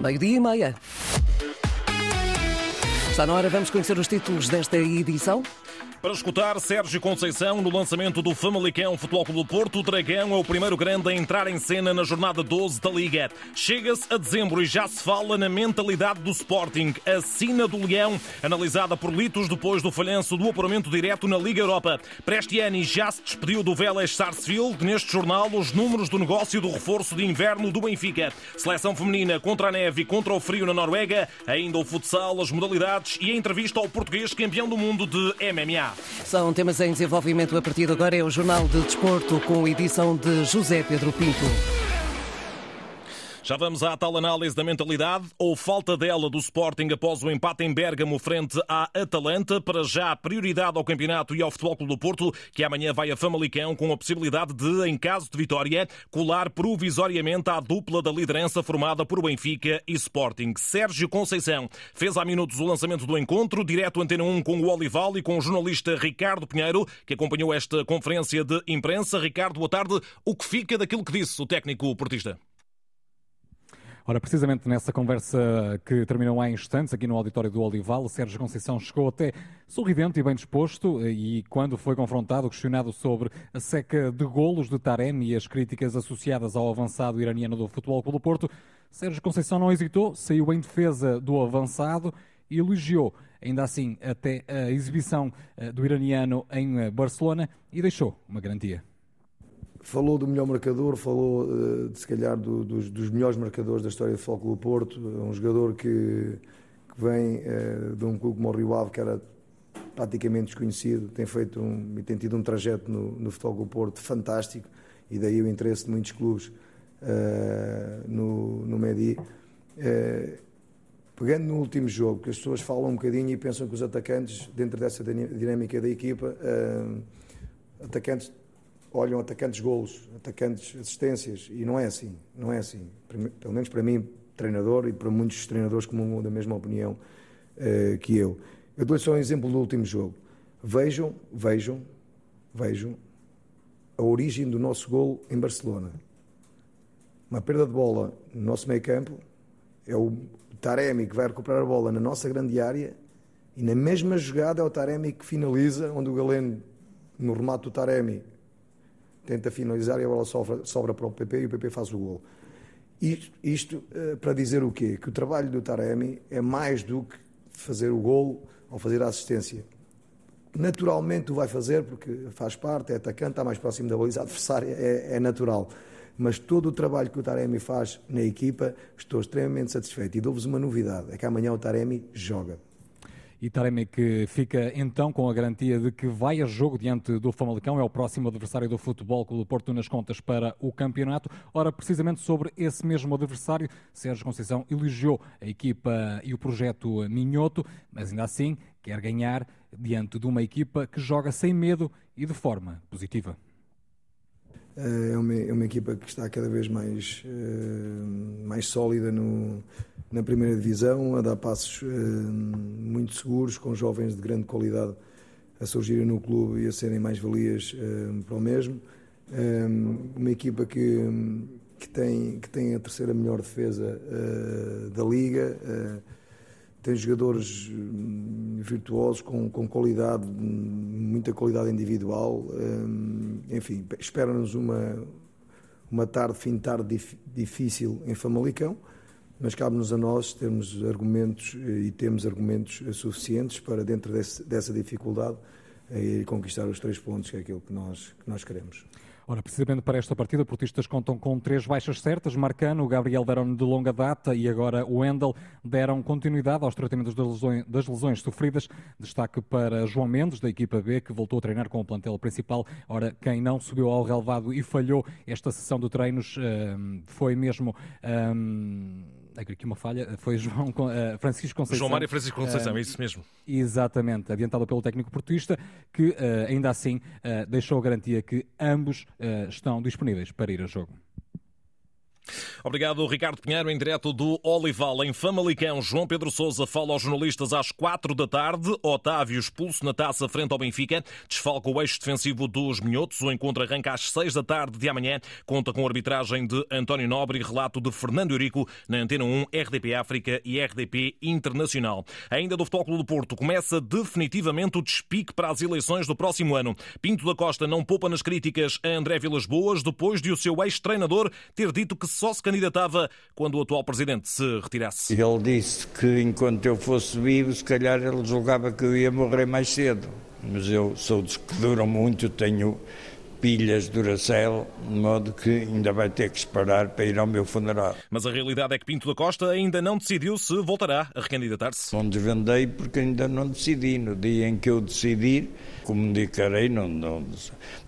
Meio-dia e meia. Está na hora, vamos conhecer os títulos desta edição. Para escutar Sérgio Conceição no lançamento do Famalicão Futebol Clube do Porto, o Dragão é o primeiro grande a entrar em cena na jornada 12 da Liga. Chega-se a dezembro e já se fala na mentalidade do Sporting. A sina do Leão, analisada por Litos depois do falhanço do apuramento direto na Liga Europa. Prestiani já se despediu do Vélez Sarsfield. Neste jornal, os números do negócio do reforço de inverno do Benfica. Seleção feminina contra a neve e contra o frio na Noruega. Ainda o futsal, as modalidades e a entrevista ao português campeão do mundo de MMA. São temas em desenvolvimento a partir de agora. É o Jornal de Desporto com edição de José Pedro Pinto. Já vamos à tal análise da mentalidade ou falta dela do Sporting após o empate em Bérgamo frente à Atalanta. Para já, prioridade ao campeonato e ao Futebol Clube do Porto, que amanhã vai a Famalicão com a possibilidade de, em caso de vitória, colar provisoriamente à dupla da liderança formada por Benfica e Sporting. Sérgio Conceição fez há minutos o lançamento do encontro, direto Antena 1 com o Olival e com o jornalista Ricardo Pinheiro, que acompanhou esta conferência de imprensa. Ricardo, boa tarde. O que fica daquilo que disse o técnico portista? Ora, precisamente nessa conversa que terminou há instantes aqui no auditório do Olival, Sérgio Conceição chegou até sorridente e bem disposto e quando foi confrontado, questionado sobre a seca de golos de Taremi e as críticas associadas ao avançado iraniano do Futebol Clube do Porto, Sérgio Conceição não hesitou, saiu em defesa do avançado e elogiou ainda assim até a exibição eh, do iraniano em eh, Barcelona e deixou uma garantia. Falou do melhor marcador, falou eh, de se calhar do, dos, dos, melhores marcadores da história do Futebol do Porto, um jogador que, que vem uh, de um clube como o Rio Ave, que era praticamente desconhecido, tem feito um, tem tido um trajeto no, no Futebol Porto fantástico e daí o interesse de muitos clubes uh, no, no Medi. Pegando no último jogo, que as pessoas falam um bocadinho e pensam que os atacantes, dentro dessa dinâmica da equipa, atacantes olham atacantes golos, atacantes assistências, e não é assim, não é assim. Pelo menos para mim, treinador, e para muitos treinadores como da mesma opinião uh, que eu. Eu dou só um exemplo do último jogo. Vejam, vejam, vejam a origem do nosso gol em Barcelona. Uma perda de bola no nosso meio campo, é o Taremi que vai recuperar a bola na nossa grande área e na mesma jogada é o Taremi que finaliza, onde o Galeno, no remate do Taremi, tenta finalizar e a bola sobra, sobra para o PP e o PP faz o gol. Isto, isto uh, para dizer o quê? Que o trabalho do Taremi é mais do que fazer o gol ou fazer a assistência. Naturalmente o vai fazer porque faz parte, é atacante, está mais próximo da baliza adversária, é, é natural. Mas todo o trabalho que o Taremi faz na equipa, estou extremamente satisfeito. E dou-vos uma novidade: é que amanhã o Taremi joga e Taremi que fica então com a garantia de que vai a jogo diante do Famalicão, é o próximo adversário do Futebol Clube do Porto nas contas para o campeonato. Ora, precisamente sobre esse mesmo adversário, Sérgio Conceição elogiou a equipa e o projeto Minhoto, mas ainda assim quer ganhar diante de uma equipa que joga sem medo e de forma positiva. É uma, é uma equipa que está cada vez mais, uh, mais sólida no, na primeira divisão, a dar passos uh, muito seguros, com jovens de grande qualidade a surgirem no clube e a serem mais valias para o mesmo. uma equipa que, que, tem, que tem a terceira melhor defesa da liga tem jogadores hum, virtuosos com, com qualidade, muita qualidade individual. Hum, enfim, espera-nos uma, uma tarde, fim de tarde difícil em Famalicão, mas cabe-nos a nós termos argumentos eh, e temos argumentos suficientes para, dentro desse, dessa dificuldade, eh, conquistar os três pontos, que é aquilo que nós, que nós queremos. Ora, precisamente para esta partida, portistas contam com três baixas certas. Marcano, Gabriel deram de longa data e agora o Wendel deram continuidade aos tratamentos das lesões, das lesões, sofridas. Destaque para João Mendes, da equipa B, que voltou a treinar com o plantel principal. Ora, quem não subiu ao relevado e falhou esta sessão de treinos um, foi mesmo. Um, aqui uma falha, foi João, uh, Francisco Conceição. João Mário Francisco Conceição, é isso mesmo. Exatamente, adiantado pelo técnico portuguista, que uh, ainda assim deixou a garantia que ambos estão disponíveis para ir a jogo. Obrigado, Ricardo Pinheiro, em direto do Olival, em Famalicão. João Pedro Sousa fala aos jornalistas às quatro da tarde. Otávio expulso na taça frente ao Benfica. Desfalca o eixo defensivo dos Minhotos. O encontro arranca às seis da tarde de amanhã. Conta com a arbitragem de António Nobre e relato de Fernando Eurico na Antena 1, RDP África e RDP Internacional. Ainda do Futebol Clube do Porto, começa definitivamente o despique para as eleições do próximo ano. Pinto da Costa não poupa nas críticas a André Vilas Boas depois de o seu ex-treinador ter dito que só se candidatava quando o atual presidente se retirasse. Ele disse que enquanto eu fosse vivo, se calhar ele julgava que eu ia morrer mais cedo. Mas eu sou dos que duram muito, tenho pilhas Duracell, de modo que ainda vai ter que esperar para ir ao meu funeral. Mas a realidade é que Pinto da Costa ainda não decidiu se voltará a recandidatar-se. Não desvendei porque ainda não decidi. No dia em que eu decidir, comunicarei. Não, não,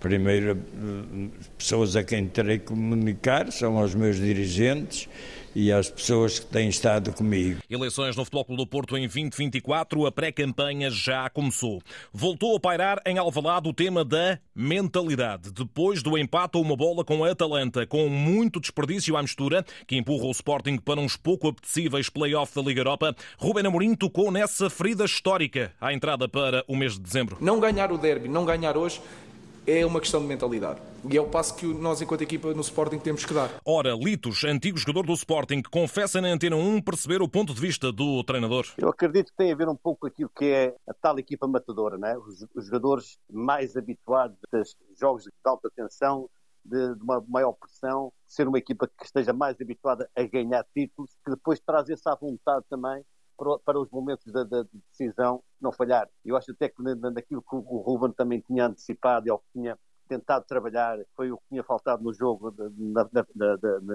primeiro, eh, pessoas a quem terei que comunicar são os meus dirigentes e às pessoas que têm estado comigo. Eleições no Futebol Clube do Porto em 2024, a pré-campanha já começou. Voltou a pairar em Alvalade o tema da mentalidade. Depois do empate a uma bola com a Atalanta, com muito desperdício à mistura, que empurra o Sporting para uns pouco apetecíveis play-off da Liga Europa, Ruben Amorim tocou nessa ferida histórica à entrada para o mês de dezembro. Não ganhar o derby, não ganhar hoje, é uma questão de mentalidade. E é o passo que nós, enquanto equipa no Sporting, temos que dar. Ora, Litos, antigo jogador do Sporting, confessa na Antena 1 perceber o ponto de vista do treinador. Eu acredito que tem a ver um pouco com aquilo que é a tal equipa matadora, né? os, os jogadores mais habituados a jogos de alta tensão, de, de, uma maior pressão, ser uma equipa que esteja mais habituada a ganhar títulos, que depois traz essa vontade também para, os momentos da, da, decisão não falhar. Eu acho até que naquilo que o Ruben também tinha antecipado e ao que tinha tentado trabalhar, foi o que tinha faltado no jogo na,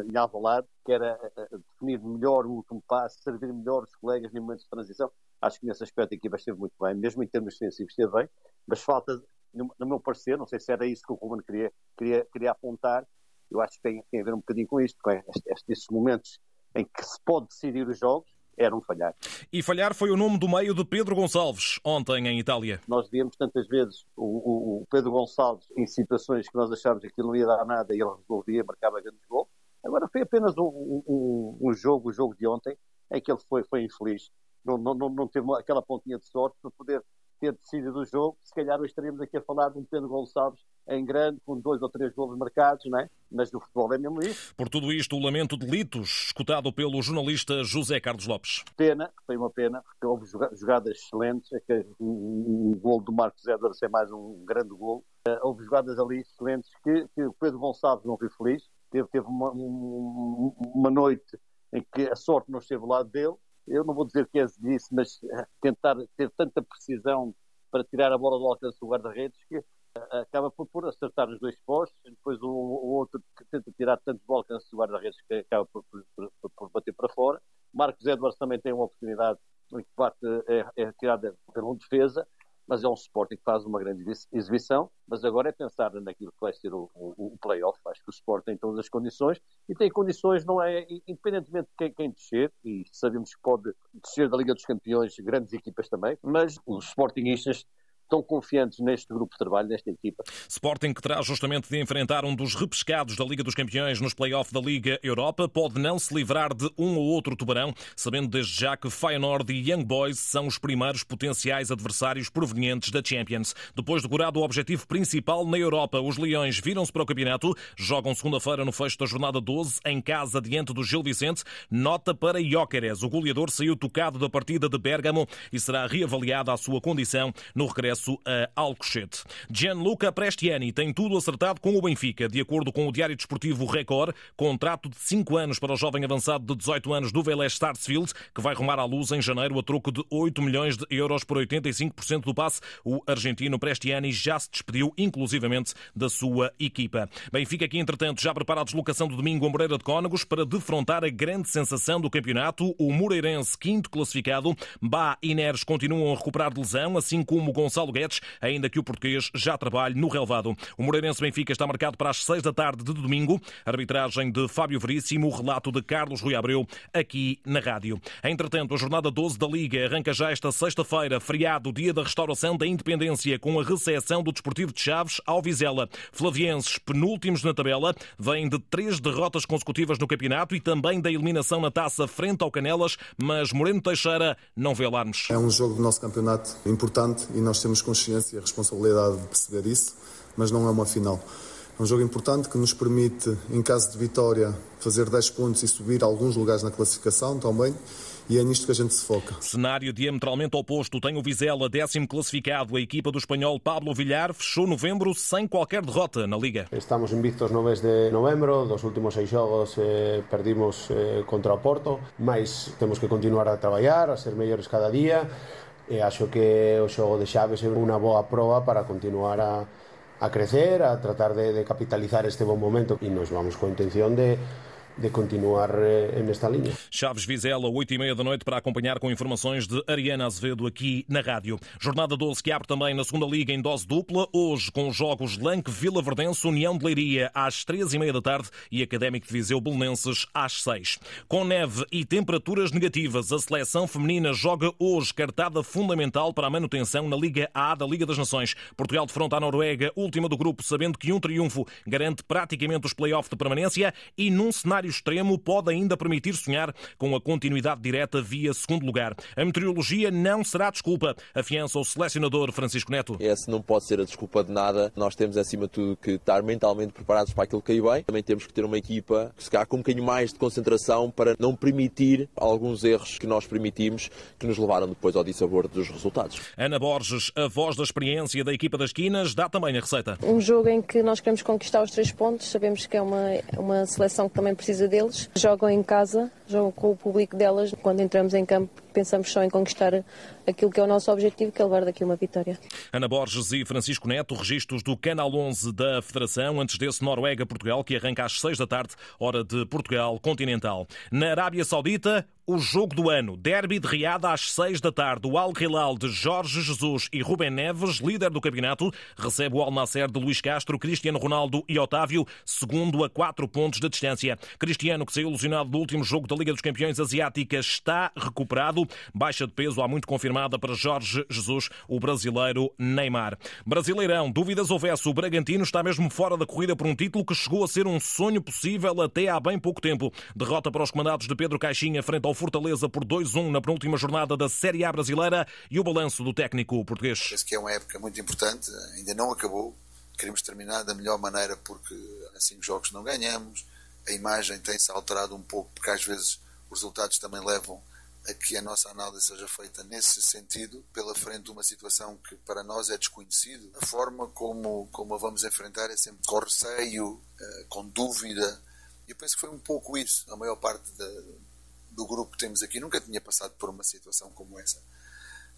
em Alvalade, que era eh, eh, definir melhor o último passo, servir melhor os colegas em momentos de transição. Acho que nesse aspecto a equipa esteve muito bem, mesmo em termos defensivos esteve bem, mas falta, no, no meu parecer, não sei se era isso que o Ruben queria, queria, queria apontar, eu acho que tem, tem a ver um bocadinho com isto, com estes, estes momentos em que se pode decidir os jogos, era um falhar. E falhar foi o nome do meio de Pedro Gonçalves, ontem em Itália. Nós víamos tantas vezes o, o, Pedro Gonçalves em situações que nós achávamos que não ia dar nada e ele resolvia, marcava grandes gols. Agora foi apenas um, um, um, jogo, o jogo de ontem, em que ele foi, foi infeliz. Não, não, não teve aquela pontinha de sorte para poder ter decidido o jogo, se calhar hoje estaríamos aqui a falar de um Pedro Gonçalves em grande, com dois ou três golos marcados, não é? Mas o futebol é mesmo isso. Por tudo isto, o lamento de Litos, escutado pelo jornalista José Carlos Lopes. Pena, foi uma pena, porque houve jogadas excelentes, é que o, gol do Marcos Edwards é mais um grande gol. Eh, houve jogadas ali excelentes que, que o Pedro Gonçalves não foi feliz, teve, teve uma, uma noite em que a sorte não esteve ao lado dele, eu não vou dizer que é disso, mas eh, tentar ter tanta precisão para tirar a bola do alcance do guarda-redes que eh, acaba por, por, acertar os dois postos, depois o, o, outro que tenta tirar tanto do alcance do guarda-redes que acaba por, por, por, bater para fora. Marcos Edwards também tem uma oportunidade em que bate, é, é tirada pela defesa mas é um Sporting que faz uma grande exibição, mas agora é pensar naquilo que vai ser o, o, o play-off, acho que o Sporting tem todas as condições, e tem condições, não é, independentemente de quem, quem descer, e sabemos que pode descer da Liga dos Campeões grandes equipas também, mas os Sportingistas estão confiantes neste grupo de trabalho, nesta equipa. Sporting, que terá justamente de enfrentar um dos repescados da Liga dos Campeões nos play-off da Liga Europa, pode não se livrar de um ou outro tubarão, sabendo desde já que Feyenoord e Young Boys são os primeiros potenciais adversários provenientes da Champions. Depois de curado o objetivo principal na Europa, os Leões viram-se para o campeonato, jogam segunda-feira no fecho da jornada 12, em casa diante do Gil Vicente. Nota para Jóqueres. O goleador saiu tocado da partida de Bergamo e será reavaliada a sua condição no regresso regresso a Alcochete. Gianluca Prestiani tem tudo acertado com o Benfica. De acordo com o Diário Desportivo Record, contrato de 5 anos para o jovem avançado de 18 anos do Vélez Starsfield, que vai rumar à luz em janeiro a troco de 8 milhões de euros por 85% do passe. O argentino Prestiani já se despediu, inclusivamente, da sua equipa. Benfica que, entretanto, já prepara a deslocação do domingo a Moreira de Cónagos para defrontar a grande sensação do campeonato, o Moreirense, quinto classificado. Bá e Neres continuam a recuperar de lesão, assim como Gonçalo Gonçalo Guedes, ainda que o português já trabalhe no relevado. O Moreirense Benfica está marcado para as 6 da tarde de domingo. Arbitragem de Fábio Veríssimo, relato de Carlos Rui Abreu, aqui na rádio. Entretanto, a jornada 12 da Liga arranca já esta sexta-feira, feriado, dia da restauração da independência, com a recepção do Desportivo de Chaves ao Vizela. Flavienses, penúltimos na tabela, vêm de três derrotas consecutivas no campeonato e também da eliminação na taça frente ao Canelas, mas Moreno Teixeira não vê alarmes. É um jogo do nosso campeonato importante e nós temos consciência e a responsabilidade de perceber isso, mas não é uma final. É um jogo importante que nos permite, em caso de vitória, fazer 10 pontos e subir alguns lugares na classificação também. E é nisto que a gente se foca. Cenário diametralmente oposto. Tem o Vizela, décimo classificado. A equipa do espanhol Pablo Villar fechou novembro sem qualquer derrota na Liga. Estamos invictos no mês de novembro. Dos últimos seis jogos eh, perdimos eh, contra o Porto. Mas temos que continuar a trabalhar, a ser melhores cada dia. e acho que o xogo de Xaves é unha boa proba para continuar a, a crecer, a tratar de, de capitalizar este bon momento. E nos vamos con intención de de continuar eh, nesta linha. Chaves Vizela, 8 e meia da noite, para acompanhar com informações de Ariana Azevedo aqui na rádio. Jornada 12 que abre também na segunda Liga em dose dupla, hoje com os jogos Lanque Vila Verdense, União de Leiria às 3 e meia da tarde e Académico de Viseu Belenenses às 6. Com neve e temperaturas negativas, a seleção feminina joga hoje cartada fundamental para a manutenção na Liga A da Liga das Nações. Portugal defronta a Noruega, última do grupo, sabendo que um triunfo garante praticamente os play-off de permanência e num cenário cenário extremo pode ainda permitir sonhar com a continuidade direta via segundo lugar. A meteorologia não será desculpa, afiança o selecionador Francisco Neto. Essa não pode ser a desculpa de nada. Nós temos, acima de tudo, que estar mentalmente preparados para aquilo que caiu bem. Também temos que ter uma equipa que se calhar com um bocadinho mais de concentração para não permitir alguns erros que nós permitimos que nos levaram depois ao dissabor dos resultados. Ana Borges, a voz da experiência da equipa das Quinas, dá também a receita. Um jogo em que nós queremos conquistar os três pontos. Sabemos que é uma, uma seleção que também precisa precisa deles. Jogam em casa, jogam com o público delas. Quando entramos em campo, pensamos só em conquistar aquilo que é o nosso objetivo, que é levar daqui uma vitória. Ana Borges e Francisco Neto, registros do Canal 11 da Federação, antes desse Noruega-Portugal, que arranca às 6 da tarde, hora de Portugal continental. Na Arábia Saudita, o jogo do ano. Derby de Riada às 6 da tarde. O Al Hilal de Jorge Jesus e Rubem Neves, líder do campeonato, recebe o Al Nasser de Luís Castro, Cristiano Ronaldo e Otávio, segundo a 4 pontos de distância. Cristiano, que saiu ilusionado do último jogo da Liga dos Campeões Asiática, está recuperado. Baixa de peso há muito confirmada para Jorge Jesus, o brasileiro Neymar. Brasileirão, dúvidas houvesse, o Bragantino está mesmo fora da corrida por um título que chegou a ser um sonho possível até há bem pouco tempo. Derrota para os comandados de Pedro Caixinha frente ao Fortaleza por 2-1 na penúltima jornada da Série A brasileira e o balanço do técnico português. Penso que é uma época muito importante, ainda não acabou. Queremos terminar da melhor maneira porque há cinco jogos não ganhamos. A imagem tem-se alterado um pouco porque às vezes os resultados também levam a que a nossa análise seja feita nesse sentido, pela frente de uma situação que para nós é desconhecido. A forma como, como a vamos enfrentar é sempre com receio, eh, com dúvida. E eu penso que foi um pouco isso. A maior parte da, do grupo que temos aqui nunca tinha passado por uma situação como essa.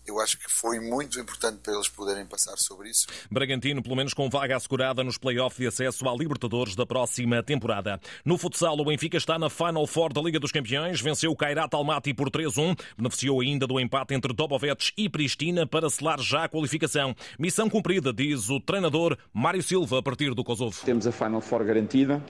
Eu acho que foi muito importante para eles poderem passar sobre isso. Bragantino, pelo menos com vaga assegurada nos play-offs de acesso à Libertadores da próxima temporada. No futsal, o Benfica está na Final Four da Liga dos Campeões, venceu o Kairat Almaty por 3-1, beneficiou ainda do empate entre Dobovets e Pristina para selar já a qualificação. Missão cumprida, diz o treinador Mário Silva, a partir do Kosovo. Temos a Final Four garantida,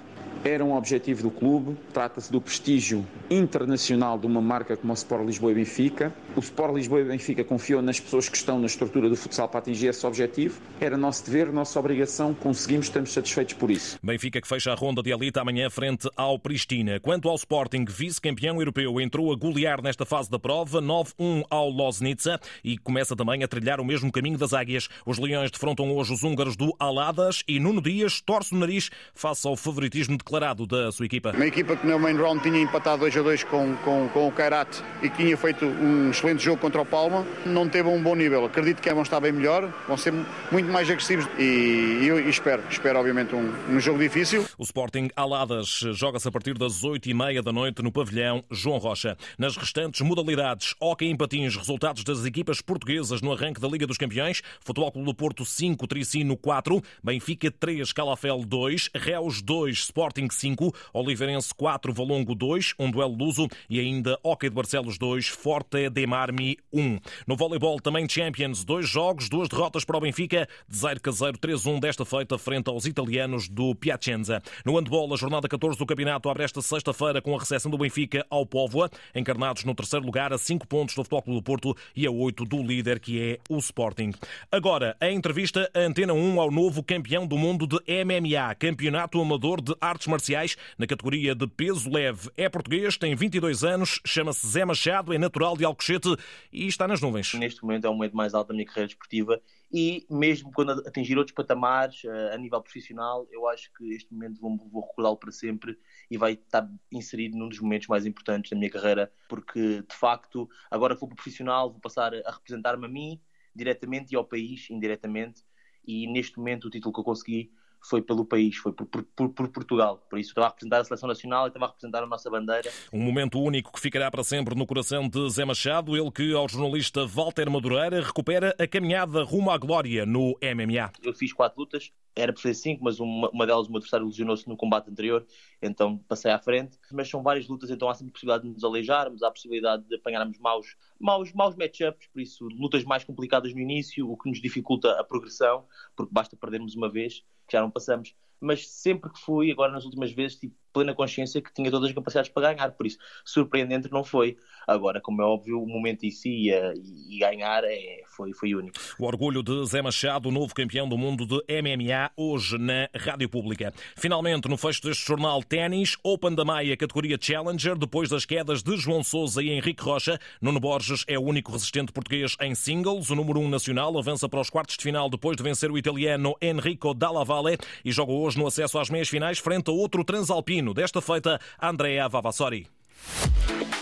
era um objetivo do clube, trata-se do prestígio internacional de uma marca como o Sport Lisboa e Benfica. O Sport Lisboa e Benfica confiou nas pessoas que estão na estrutura do futsal para atingir esse objetivo. Era nosso dever, nossa obrigação, conseguimos, estamos satisfeitos por isso. Benfica que fecha a ronda de elite amanhã frente ao Pristina. Quanto ao Sporting, vice-campeão europeu, entrou a golear nesta fase da prova, 9-1 ao Loznica e começa também a trilhar o mesmo caminho das águias. Os Leões defrontam hoje os húngaros do Aladas e Nuno Dias torce o nariz face ao favoritismo de declarado da sua equipa. Uma equipa que no main round tinha empatado 2 a 2 com, com, com o Kairat e que tinha feito um excelente jogo contra o Palma, não teve um bom nível. Acredito que vão estar bem melhor, vão ser muito mais agressivos e eu espero, espero obviamente um, um jogo difícil. O Sporting Aladas joga-se a partir das 8 e meia da noite no pavilhão João Rocha. Nas restantes modalidades, Hockey em Patins, resultados das equipas portuguesas no arranque da Liga dos Campeões, Futebol Clube do Porto 5, Tricino 4, Benfica 3, Calafel 2, Reus 2, Sporting Sporting 5, Oliveirense 4, Valongo 2, um duelo Luso. E ainda Hockey de Barcelos 2, Forte de Marmi 1. No voleibol também Champions, dois jogos, duas derrotas para o Benfica, Desaire Caseiro 3-1 desta feita frente aos italianos do Piacenza. No handball, a jornada 14 do campeonato abre esta sexta-feira com a recepção do Benfica ao Póvoa, encarnados no terceiro lugar a 5 pontos do Futebol Clube do Porto e a 8 do líder que é o Sporting. Agora, a entrevista a Antena 1 ao novo campeão do mundo de MMA, Campeonato Amador de Artes Marciais, na categoria de peso leve. É português, tem 22 anos, chama-se Zé Machado, é natural de Alcochete e está nas nuvens. Neste momento é o momento mais alto da minha carreira desportiva e mesmo quando atingir outros patamares eh, a nível profissional, eu acho que este momento vou, vou recordá-lo para sempre e vai estar inserido num dos momentos mais importantes da minha carreira, porque de facto, agora que vou para profissional, vou passar a representar-me a mim diretamente e ao país indiretamente, e neste momento o título que eu consegui foi pelo país, foi por, por, por, Portugal. Por isso estava a representar a seleção nacional e estava a representar a nossa bandeira. Um momento único que ficará para sempre no coração de Zé Machado, ele que ao jornalista Walter Madureira recupera a caminhada rumo à glória no MMA. Eu fiz quatro lutas, era para ser cinco, mas uma, uma delas o meu adversário lesionou-se no combate anterior, então passei à frente. Mas são várias lutas, então há sempre a possibilidade de nos aleijarmos, há a possibilidade de apanharmos maus, maus, maus matchups, por isso lutas mais complicadas no início, o que nos dificulta a progressão, porque basta perdermos uma vez que já não passamos. Mas sempre que fui, agora nas últimas vezes, tive plena consciência que tinha todas as capacidades para ganhar, por isso, surpreendente não foi. Agora, como é óbvio, o momento em si e, ganhar é, foi, foi único. O orgulho de Zé Machado, novo campeão do mundo de MMA, hoje na Rádio Pública. Finalmente, no fecho deste jornal, ténis, Open da Maia, categoria Challenger, depois das quedas de João Sousa e Henrique Rocha. Nuno Borges é o único resistente português em singles. O número 1 um nacional avança para os quartos de final depois de vencer o italiano Enrico Dalla Valle e joga hoje no acesso às meias finais frente a outro transalpino. Desta feita, Andrea Vavassori.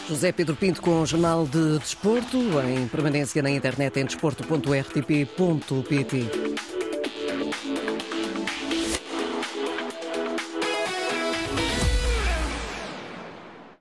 José Pedro Pinto com o Jornal de Desporto, em permanência na internet em desporto.rtp.pt.